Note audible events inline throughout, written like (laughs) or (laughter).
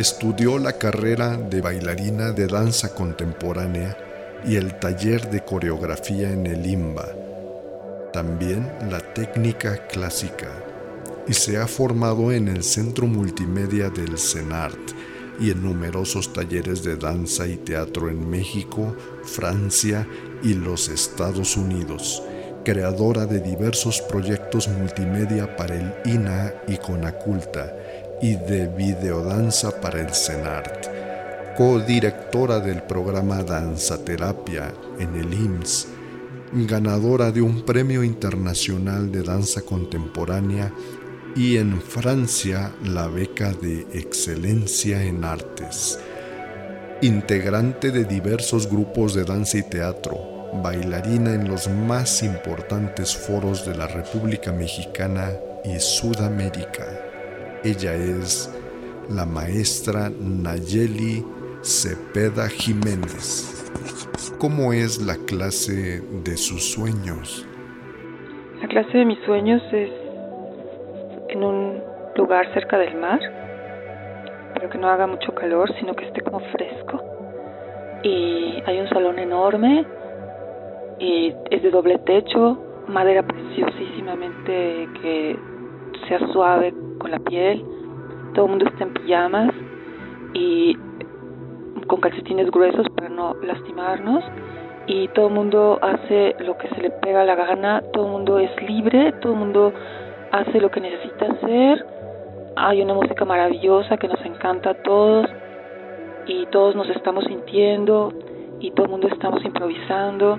Estudió la carrera de bailarina de danza contemporánea y el taller de coreografía en el IMBA, también la técnica clásica, y se ha formado en el Centro Multimedia del CENART y en numerosos talleres de danza y teatro en México, Francia y los Estados Unidos, creadora de diversos proyectos multimedia para el INA y Conaculta y de videodanza para el CENART, codirectora del programa Danza Terapia en el IMSS, ganadora de un premio internacional de danza contemporánea y en Francia la beca de excelencia en artes. Integrante de diversos grupos de danza y teatro, bailarina en los más importantes foros de la República Mexicana y Sudamérica. Ella es la maestra Nayeli Cepeda Jiménez. ¿Cómo es la clase de sus sueños? La clase de mis sueños es en un lugar cerca del mar, pero que no haga mucho calor, sino que esté como fresco. Y hay un salón enorme y es de doble techo, madera preciosísimamente que sea suave con la piel. Todo el mundo está en pijamas y con calcetines gruesos para no lastimarnos y todo el mundo hace lo que se le pega la gana, todo el mundo es libre, todo el mundo hace lo que necesita hacer. Hay una música maravillosa que nos encanta a todos y todos nos estamos sintiendo y todo el mundo estamos improvisando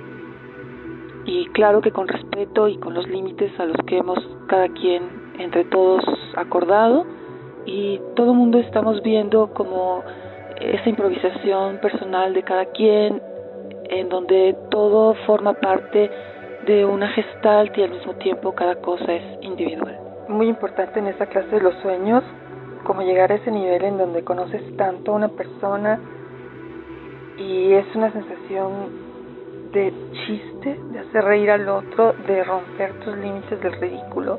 y claro que con respeto y con los límites a los que hemos cada quien entre todos acordado y todo el mundo estamos viendo como esa improvisación personal de cada quien en donde todo forma parte de una gestalt y al mismo tiempo cada cosa es individual. Muy importante en esa clase de los sueños, como llegar a ese nivel en donde conoces tanto a una persona y es una sensación de chiste, de hacer reír al otro, de romper tus límites del ridículo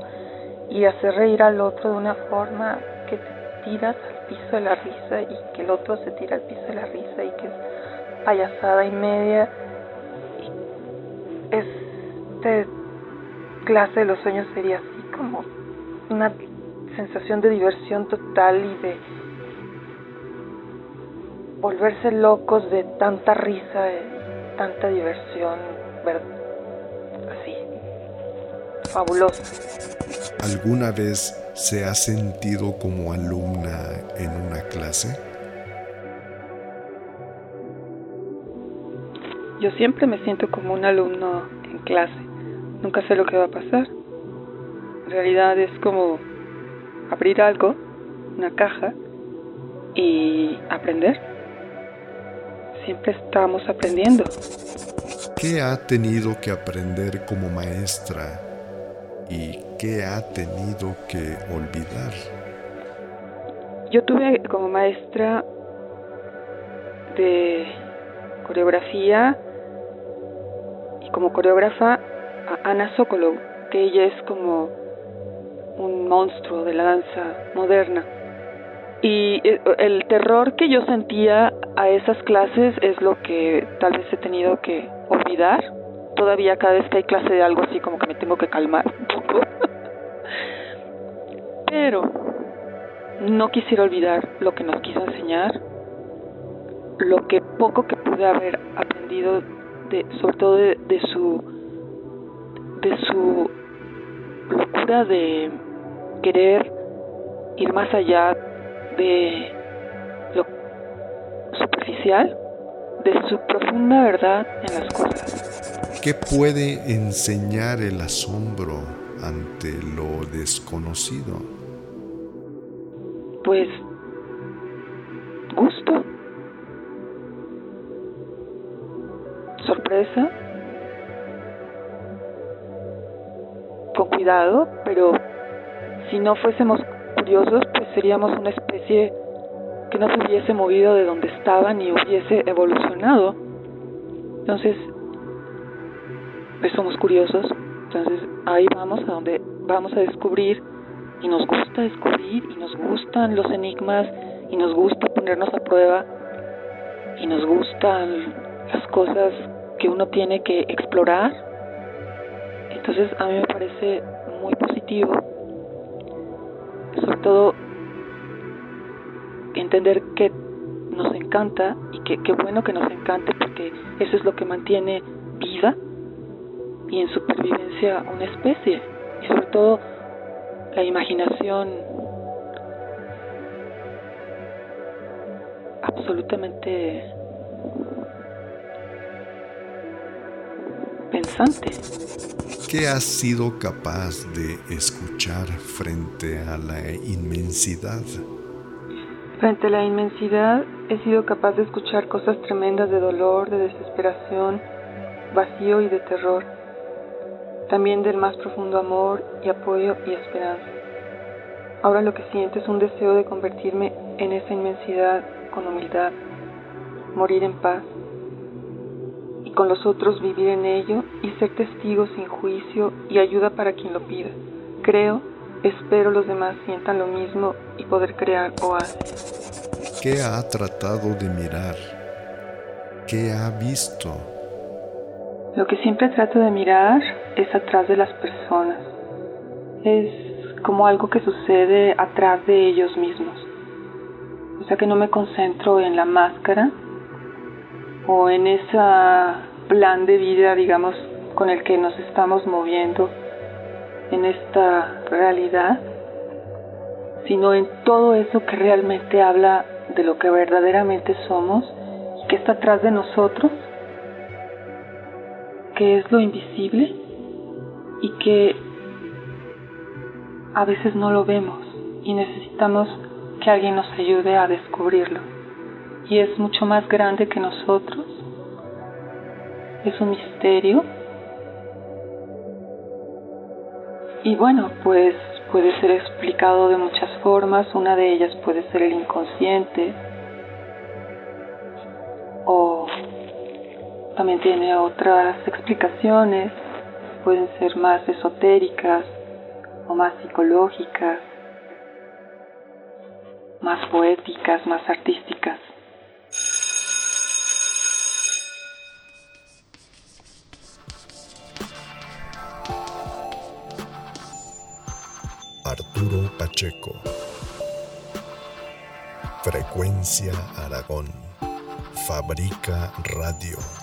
y hacer reír al otro de una forma que te tiras al piso de la risa y que el otro se tira al piso de la risa y que es payasada y media. Y este clase de los sueños sería así como una sensación de diversión total y de volverse locos de tanta risa y tanta diversión así fabulosa. ¿Alguna vez se ha sentido como alumna en una clase? Yo siempre me siento como un alumno en clase. Nunca sé lo que va a pasar. En realidad es como abrir algo, una caja, y aprender. Siempre estamos aprendiendo. ¿Qué ha tenido que aprender como maestra y qué ha tenido que olvidar? Yo tuve como maestra de coreografía como coreógrafa a Ana Sokolov, que ella es como un monstruo de la danza moderna. Y eh, el terror que yo sentía a esas clases es lo que tal vez he tenido que olvidar. Todavía cada vez que hay clase de algo así como que me tengo que calmar (laughs) Pero no quisiera olvidar lo que nos quiso enseñar, lo que poco que pude haber aprendido sobre todo de, su de su locura de querer ir más allá de lo superficial, de su profunda verdad en las cosas. ¿Qué puede enseñar el asombro ante lo desconocido? Pues gusto, sorpresa, con cuidado, pero si no fuésemos curiosos, pues seríamos una especie que no se hubiese movido de donde estaba ni hubiese evolucionado. Entonces, pues somos curiosos, entonces ahí vamos a donde vamos a descubrir y nos gusta descubrir y nos gustan los enigmas y nos gusta ponernos a prueba y nos gustan las cosas que uno tiene que explorar. Entonces a mí me parece muy positivo, sobre todo entender que nos encanta y que qué bueno que nos encante porque eso es lo que mantiene vida y en supervivencia una especie y sobre todo la imaginación absolutamente pensante. ¿Qué has sido capaz de escuchar frente a la inmensidad? Frente a la inmensidad he sido capaz de escuchar cosas tremendas de dolor, de desesperación, vacío y de terror, también del más profundo amor y apoyo y esperanza. Ahora lo que siento es un deseo de convertirme en esa inmensidad con humildad, morir en paz y con los otros vivir en ello y ser testigo sin juicio y ayuda para quien lo pida. Creo, espero los demás sientan lo mismo y poder crear oasis. ¿Qué ha tratado de mirar? ¿Qué ha visto? Lo que siempre trato de mirar es atrás de las personas. Es como algo que sucede atrás de ellos mismos. O sea que no me concentro en la máscara o en ese plan de vida, digamos, con el que nos estamos moviendo en esta realidad, sino en todo eso que realmente habla de lo que verdaderamente somos y que está atrás de nosotros es lo invisible y que a veces no lo vemos y necesitamos que alguien nos ayude a descubrirlo. Y es mucho más grande que nosotros. Es un misterio. Y bueno, pues puede ser explicado de muchas formas. Una de ellas puede ser el inconsciente o también tiene otras explicaciones, pueden ser más esotéricas o más psicológicas, más poéticas, más artísticas. Arturo Pacheco. Frecuencia Aragón. Fabrica Radio.